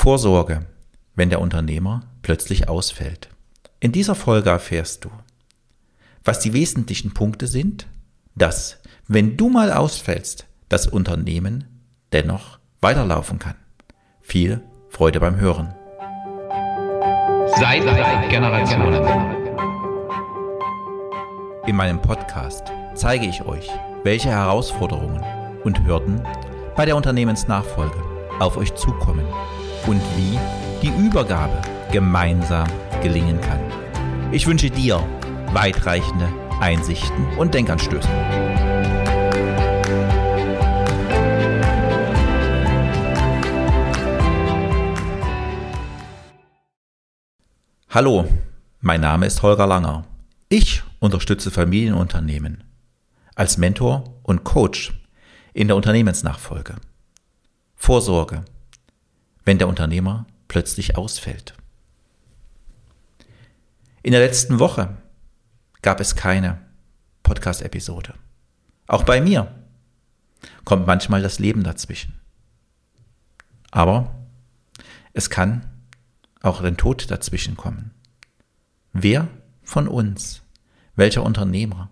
Vorsorge, wenn der Unternehmer plötzlich ausfällt. In dieser Folge erfährst du, was die wesentlichen Punkte sind, dass, wenn du mal ausfällst, das Unternehmen dennoch weiterlaufen kann. Viel Freude beim Hören. Seit Generationen. In meinem Podcast zeige ich euch, welche Herausforderungen und Hürden bei der Unternehmensnachfolge auf euch zukommen und wie die Übergabe gemeinsam gelingen kann. Ich wünsche dir weitreichende Einsichten und Denkanstöße. Hallo, mein Name ist Holger Langer. Ich unterstütze Familienunternehmen als Mentor und Coach in der Unternehmensnachfolge. Vorsorge, wenn der Unternehmer plötzlich ausfällt. In der letzten Woche gab es keine Podcast-Episode. Auch bei mir kommt manchmal das Leben dazwischen. Aber es kann auch den Tod dazwischen kommen. Wer von uns, welcher Unternehmer,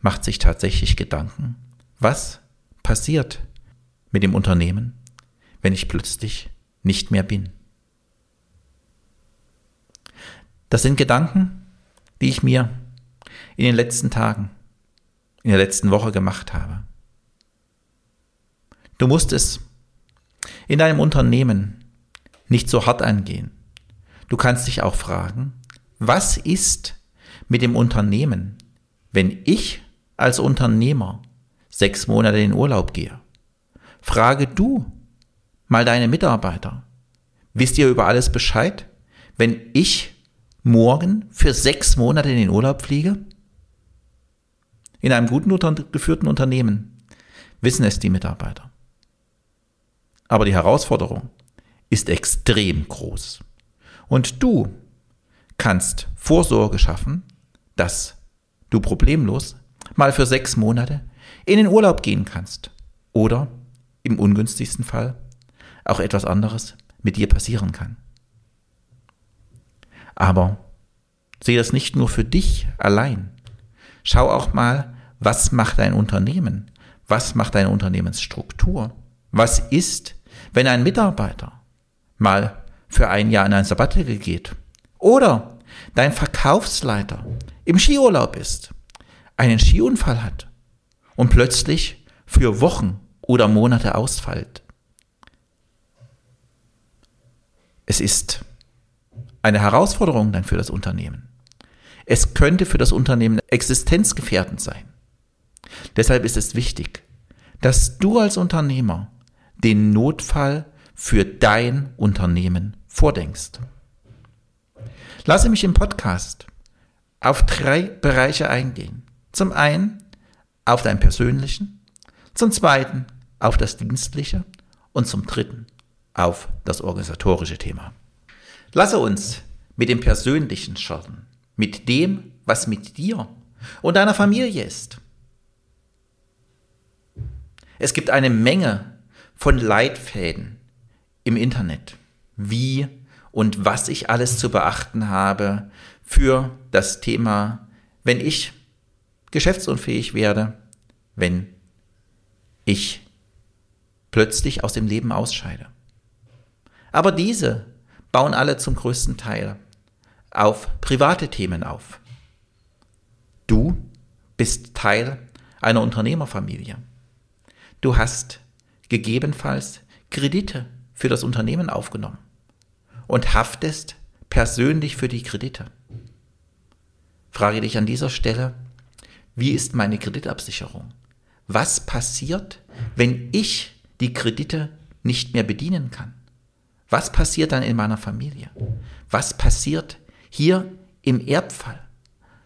macht sich tatsächlich Gedanken, was passiert mit dem Unternehmen, wenn ich plötzlich nicht mehr bin? Das sind Gedanken, die ich mir in den letzten Tagen, in der letzten Woche gemacht habe. Du musst es in deinem Unternehmen nicht so hart angehen. Du kannst dich auch fragen, was ist mit dem Unternehmen, wenn ich als Unternehmer sechs Monate in Urlaub gehe? Frage du mal deine Mitarbeiter. Wisst ihr über alles Bescheid, wenn ich morgen für sechs Monate in den Urlaub fliege? In einem guten geführten Unternehmen wissen es die Mitarbeiter. Aber die Herausforderung ist extrem groß. Und du kannst Vorsorge schaffen, dass du problemlos mal für sechs Monate in den Urlaub gehen kannst. Oder im ungünstigsten Fall auch etwas anderes mit dir passieren kann. Aber sehe das nicht nur für dich allein. Schau auch mal, was macht dein Unternehmen? Was macht deine Unternehmensstruktur? Was ist, wenn ein Mitarbeiter mal für ein Jahr in ein Sabbatical geht? Oder dein Verkaufsleiter im Skiurlaub ist, einen Skiunfall hat und plötzlich für Wochen oder Monate ausfällt? Es ist eine Herausforderung dann für das Unternehmen. Es könnte für das Unternehmen existenzgefährdend sein. Deshalb ist es wichtig, dass du als Unternehmer den Notfall für dein Unternehmen vordenkst. Lasse mich im Podcast auf drei Bereiche eingehen. Zum einen auf dein persönlichen, zum zweiten auf das dienstliche und zum dritten auf das organisatorische Thema. Lasse uns mit dem Persönlichen starten, mit dem, was mit dir und deiner Familie ist. Es gibt eine Menge von Leitfäden im Internet, wie und was ich alles zu beachten habe für das Thema, wenn ich geschäftsunfähig werde, wenn ich plötzlich aus dem Leben ausscheide. Aber diese bauen alle zum größten Teil auf private Themen auf. Du bist Teil einer Unternehmerfamilie. Du hast gegebenenfalls Kredite für das Unternehmen aufgenommen und haftest persönlich für die Kredite. Frage dich an dieser Stelle, wie ist meine Kreditabsicherung? Was passiert, wenn ich die Kredite nicht mehr bedienen kann? Was passiert dann in meiner Familie? Was passiert hier im Erbfall?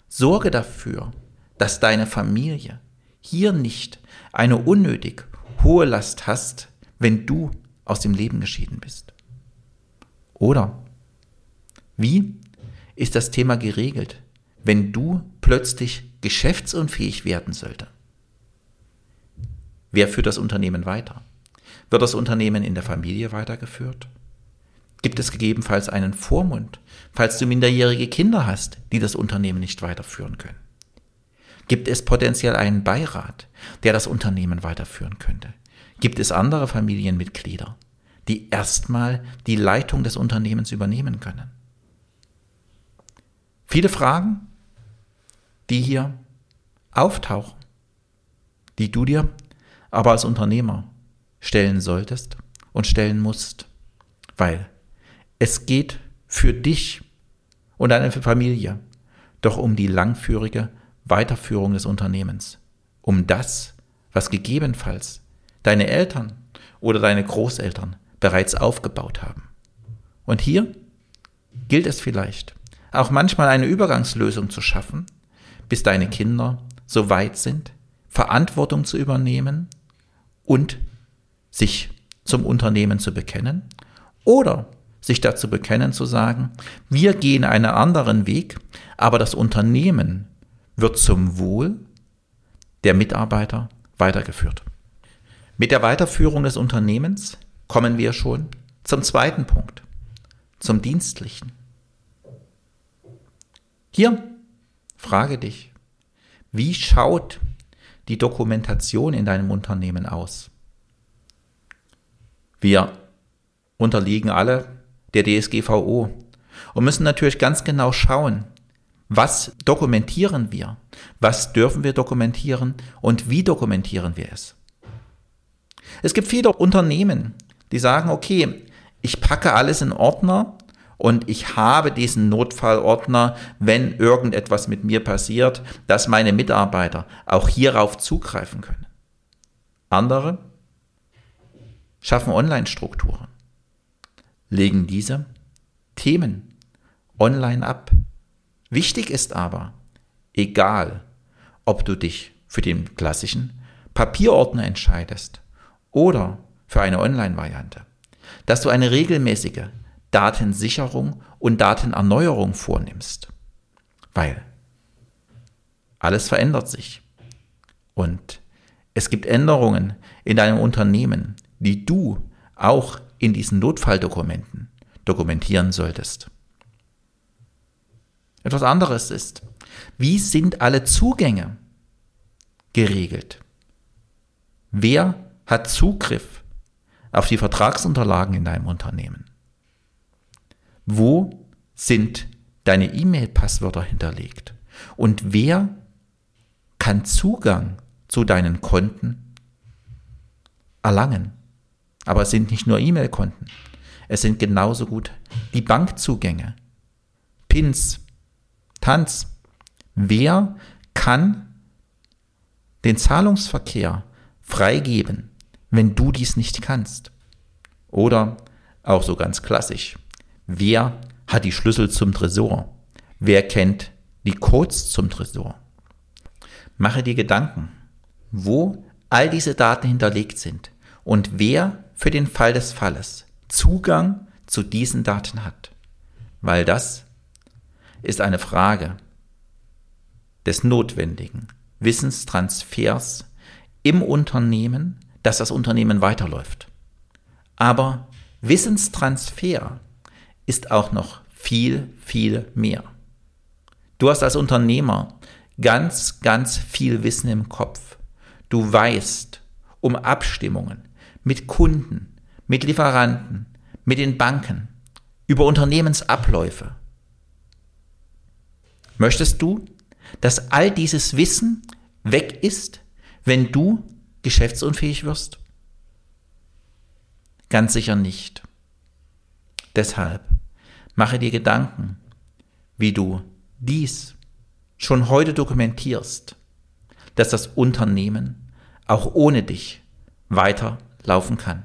Sorge dafür, dass deine Familie hier nicht eine unnötig hohe Last hast, wenn du aus dem Leben geschieden bist. Oder wie ist das Thema geregelt, wenn du plötzlich geschäftsunfähig werden sollte? Wer führt das Unternehmen weiter? Wird das Unternehmen in der Familie weitergeführt? Gibt es gegebenenfalls einen Vormund, falls du minderjährige Kinder hast, die das Unternehmen nicht weiterführen können? Gibt es potenziell einen Beirat, der das Unternehmen weiterführen könnte? Gibt es andere Familienmitglieder, die erstmal die Leitung des Unternehmens übernehmen können? Viele Fragen, die hier auftauchen, die du dir aber als Unternehmer stellen solltest und stellen musst, weil es geht für dich und deine Familie doch um die langführige Weiterführung des Unternehmens, um das, was gegebenenfalls deine Eltern oder deine Großeltern bereits aufgebaut haben. Und hier gilt es vielleicht, auch manchmal eine Übergangslösung zu schaffen, bis deine Kinder so weit sind, Verantwortung zu übernehmen und sich zum Unternehmen zu bekennen oder sich dazu bekennen zu sagen, wir gehen einen anderen Weg, aber das Unternehmen wird zum Wohl der Mitarbeiter weitergeführt. Mit der Weiterführung des Unternehmens kommen wir schon zum zweiten Punkt, zum Dienstlichen. Hier frage dich, wie schaut die Dokumentation in deinem Unternehmen aus? Wir unterliegen alle der DSGVO und müssen natürlich ganz genau schauen, was dokumentieren wir, was dürfen wir dokumentieren und wie dokumentieren wir es. Es gibt viele Unternehmen, die sagen, okay, ich packe alles in Ordner und ich habe diesen Notfallordner, wenn irgendetwas mit mir passiert, dass meine Mitarbeiter auch hierauf zugreifen können. Andere schaffen Online-Strukturen legen diese Themen online ab. Wichtig ist aber, egal ob du dich für den klassischen Papierordner entscheidest oder für eine Online-Variante, dass du eine regelmäßige Datensicherung und Datenerneuerung vornimmst. Weil alles verändert sich. Und es gibt Änderungen in deinem Unternehmen, die du auch in diesen Notfalldokumenten dokumentieren solltest. Etwas anderes ist, wie sind alle Zugänge geregelt? Wer hat Zugriff auf die Vertragsunterlagen in deinem Unternehmen? Wo sind deine E-Mail-Passwörter hinterlegt? Und wer kann Zugang zu deinen Konten erlangen? Aber es sind nicht nur E-Mail-Konten. Es sind genauso gut die Bankzugänge, Pins, Tanz. Wer kann den Zahlungsverkehr freigeben, wenn du dies nicht kannst? Oder auch so ganz klassisch. Wer hat die Schlüssel zum Tresor? Wer kennt die Codes zum Tresor? Mache dir Gedanken, wo all diese Daten hinterlegt sind und wer für den Fall des Falles Zugang zu diesen Daten hat. Weil das ist eine Frage des notwendigen Wissenstransfers im Unternehmen, dass das Unternehmen weiterläuft. Aber Wissenstransfer ist auch noch viel, viel mehr. Du hast als Unternehmer ganz, ganz viel Wissen im Kopf. Du weißt um Abstimmungen, mit Kunden, mit Lieferanten, mit den Banken, über Unternehmensabläufe. Möchtest du, dass all dieses Wissen weg ist, wenn du geschäftsunfähig wirst? Ganz sicher nicht. Deshalb mache dir Gedanken, wie du dies schon heute dokumentierst, dass das Unternehmen auch ohne dich weiter laufen kann.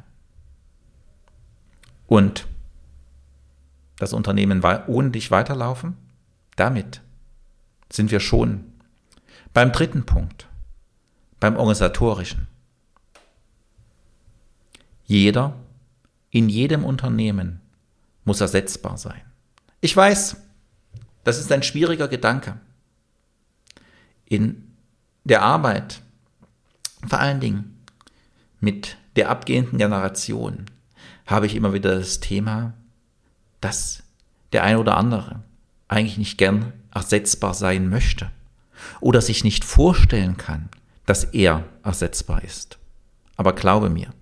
Und das Unternehmen ohne dich weiterlaufen? Damit sind wir schon beim dritten Punkt, beim organisatorischen. Jeder in jedem Unternehmen muss ersetzbar sein. Ich weiß, das ist ein schwieriger Gedanke. In der Arbeit, vor allen Dingen mit der abgehenden Generation habe ich immer wieder das Thema dass der eine oder andere eigentlich nicht gern ersetzbar sein möchte oder sich nicht vorstellen kann, dass er ersetzbar ist. Aber glaube mir,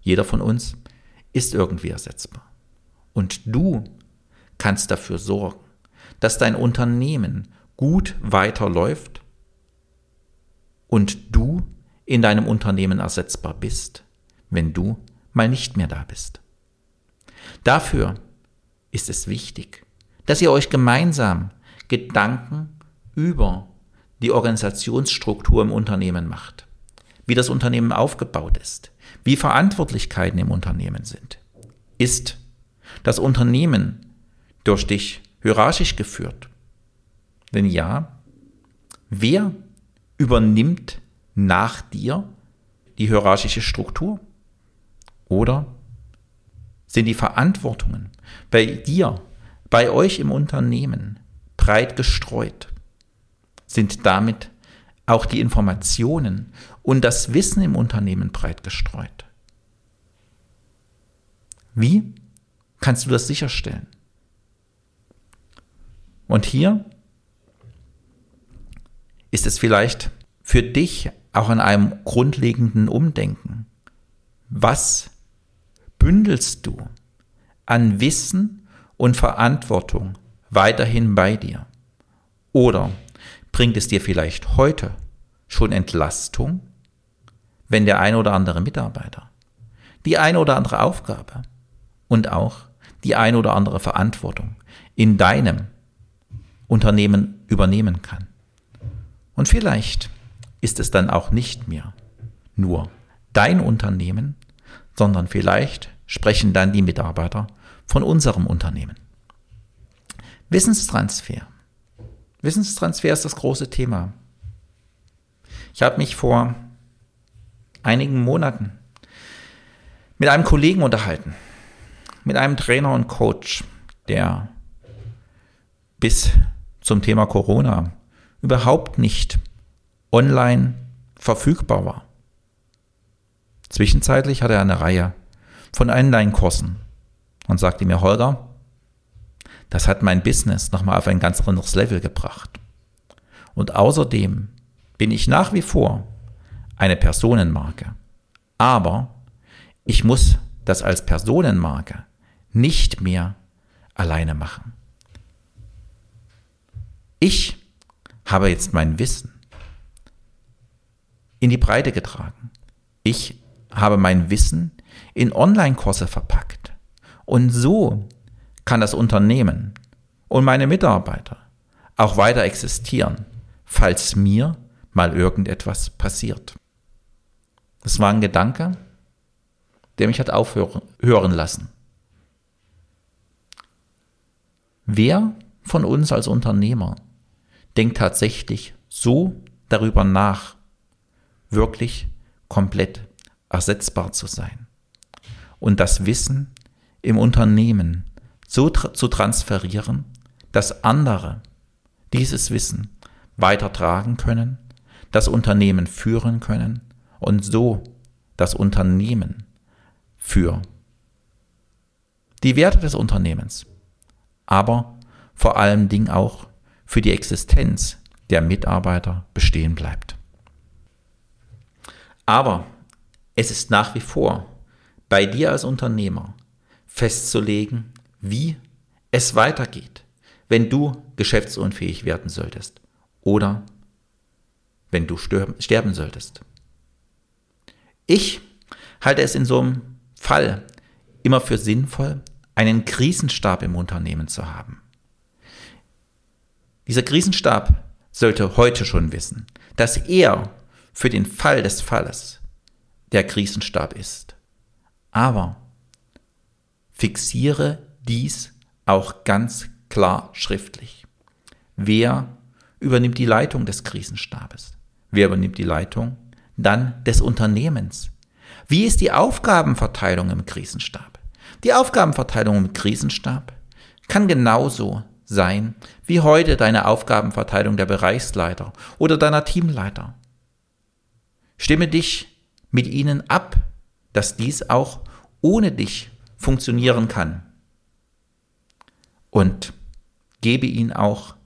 jeder von uns ist irgendwie ersetzbar. Und du kannst dafür sorgen, dass dein Unternehmen gut weiterläuft und du in deinem Unternehmen ersetzbar bist, wenn du mal nicht mehr da bist. Dafür ist es wichtig, dass ihr euch gemeinsam Gedanken über die Organisationsstruktur im Unternehmen macht, wie das Unternehmen aufgebaut ist, wie Verantwortlichkeiten im Unternehmen sind. Ist das Unternehmen durch dich hierarchisch geführt? Wenn ja, wer übernimmt nach dir die hierarchische Struktur? Oder sind die Verantwortungen bei dir, bei euch im Unternehmen breit gestreut? Sind damit auch die Informationen und das Wissen im Unternehmen breit gestreut? Wie kannst du das sicherstellen? Und hier ist es vielleicht für dich auch an einem grundlegenden Umdenken. Was bündelst du an Wissen und Verantwortung weiterhin bei dir? Oder bringt es dir vielleicht heute schon Entlastung, wenn der ein oder andere Mitarbeiter die eine oder andere Aufgabe und auch die eine oder andere Verantwortung in deinem Unternehmen übernehmen kann? Und vielleicht ist es dann auch nicht mehr nur dein Unternehmen, sondern vielleicht sprechen dann die Mitarbeiter von unserem Unternehmen. Wissenstransfer. Wissenstransfer ist das große Thema. Ich habe mich vor einigen Monaten mit einem Kollegen unterhalten, mit einem Trainer und Coach, der bis zum Thema Corona überhaupt nicht online verfügbar war. Zwischenzeitlich hatte er eine Reihe von Online-Kursen und sagte mir, Holger, das hat mein Business nochmal auf ein ganz anderes Level gebracht. Und außerdem bin ich nach wie vor eine Personenmarke. Aber ich muss das als Personenmarke nicht mehr alleine machen. Ich habe jetzt mein Wissen in die Breite getragen. Ich habe mein Wissen in Online-Kurse verpackt. Und so kann das Unternehmen und meine Mitarbeiter auch weiter existieren, falls mir mal irgendetwas passiert. Das war ein Gedanke, der mich hat aufhören lassen. Wer von uns als Unternehmer denkt tatsächlich so darüber nach, wirklich komplett ersetzbar zu sein und das Wissen im Unternehmen so tra zu transferieren, dass andere dieses Wissen weitertragen können, das Unternehmen führen können und so das Unternehmen für die Werte des Unternehmens, aber vor allem Dingen auch für die Existenz der Mitarbeiter bestehen bleibt. Aber es ist nach wie vor bei dir als Unternehmer festzulegen, wie es weitergeht, wenn du geschäftsunfähig werden solltest oder wenn du sterben solltest. Ich halte es in so einem Fall immer für sinnvoll, einen Krisenstab im Unternehmen zu haben. Dieser Krisenstab sollte heute schon wissen, dass er für den Fall des Falles der Krisenstab ist. Aber fixiere dies auch ganz klar schriftlich. Wer übernimmt die Leitung des Krisenstabes? Wer übernimmt die Leitung dann des Unternehmens? Wie ist die Aufgabenverteilung im Krisenstab? Die Aufgabenverteilung im Krisenstab kann genauso sein wie heute deine Aufgabenverteilung der Bereichsleiter oder deiner Teamleiter. Stimme dich mit ihnen ab, dass dies auch ohne dich funktionieren kann. und gebe ihnen auch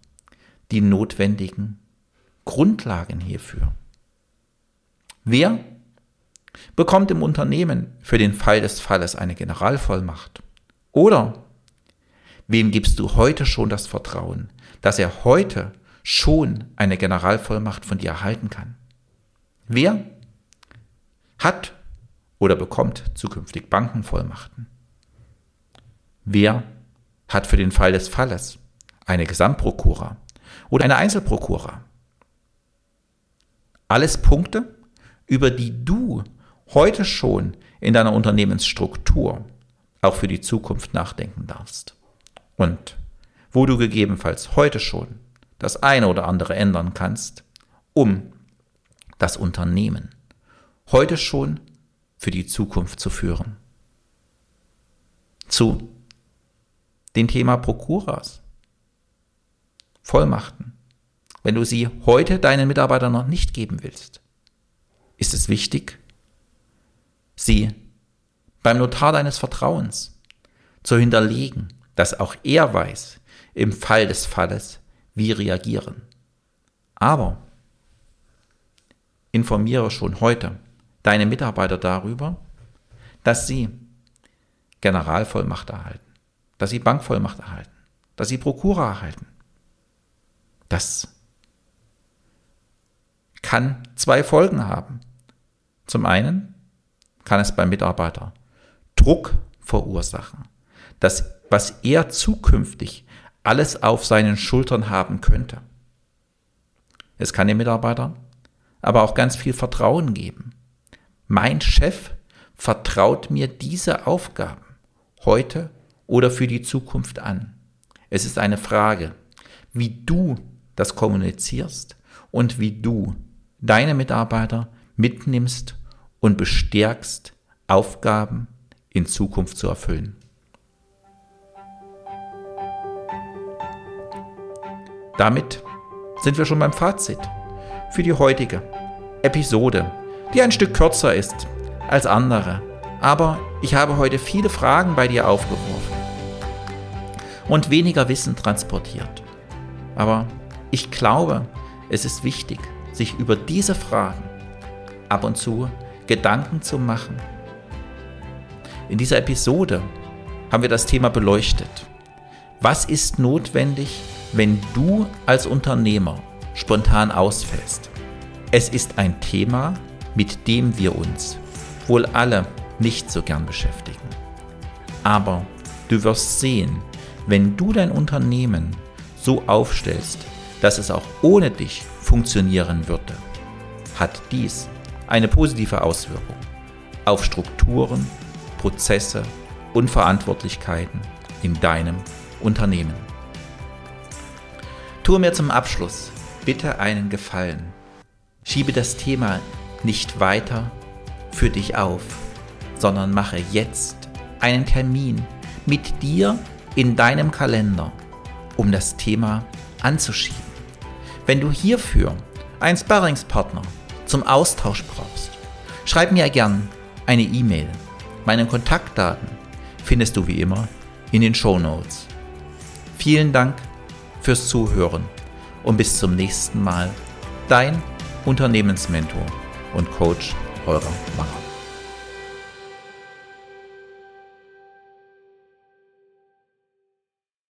die notwendigen Grundlagen hierfür. Wer bekommt im Unternehmen für den Fall des Falles eine Generalvollmacht? Oder wem gibst du heute schon das Vertrauen, dass er heute schon eine Generalvollmacht von dir erhalten kann? Wer hat oder bekommt zukünftig Bankenvollmachten? Wer hat für den Fall des Falles eine Gesamtprokura oder eine Einzelprokura? Alles Punkte, über die du heute schon in deiner Unternehmensstruktur auch für die Zukunft nachdenken darfst. Und wo du gegebenenfalls heute schon das eine oder andere ändern kannst, um das Unternehmen heute schon für die Zukunft zu führen. Zu dem Thema Prokuras, Vollmachten. Wenn du sie heute deinen Mitarbeitern noch nicht geben willst, ist es wichtig, sie beim Notar deines Vertrauens zu hinterlegen, dass auch er weiß, im Fall des Falles, wie reagieren. Aber informiere schon heute deine Mitarbeiter darüber, dass sie Generalvollmacht erhalten, dass sie Bankvollmacht erhalten, dass sie Prokura erhalten. Das kann zwei Folgen haben. Zum einen kann es beim Mitarbeiter Druck verursachen, dass was er zukünftig alles auf seinen Schultern haben könnte. Es kann dem Mitarbeiter aber auch ganz viel Vertrauen geben. Mein Chef vertraut mir diese Aufgaben heute oder für die Zukunft an. Es ist eine Frage, wie du das kommunizierst und wie du deine Mitarbeiter mitnimmst und bestärkst, Aufgaben in Zukunft zu erfüllen. Damit sind wir schon beim Fazit für die heutige Episode, die ein Stück kürzer ist als andere. Aber ich habe heute viele Fragen bei dir aufgeworfen und weniger Wissen transportiert. Aber ich glaube, es ist wichtig, sich über diese Fragen ab und zu Gedanken zu machen. In dieser Episode haben wir das Thema beleuchtet. Was ist notwendig, wenn du als Unternehmer spontan ausfällst? Es ist ein Thema, mit dem wir uns wohl alle nicht so gern beschäftigen. Aber du wirst sehen, wenn du dein Unternehmen so aufstellst, dass es auch ohne dich funktionieren würde, hat dies eine positive Auswirkung auf Strukturen, Prozesse und Verantwortlichkeiten in deinem Unternehmen. Tue mir zum Abschluss bitte einen Gefallen. Schiebe das Thema nicht weiter für dich auf, sondern mache jetzt einen Termin mit dir in deinem Kalender, um das Thema anzuschieben. Wenn du hierfür einen Sparringspartner zum Austausch brauchst, schreib mir gern eine E-Mail. Meine Kontaktdaten findest du wie immer in den Show Notes. Vielen Dank fürs Zuhören und bis zum nächsten Mal. Dein Unternehmensmentor und Coach eurer Macher.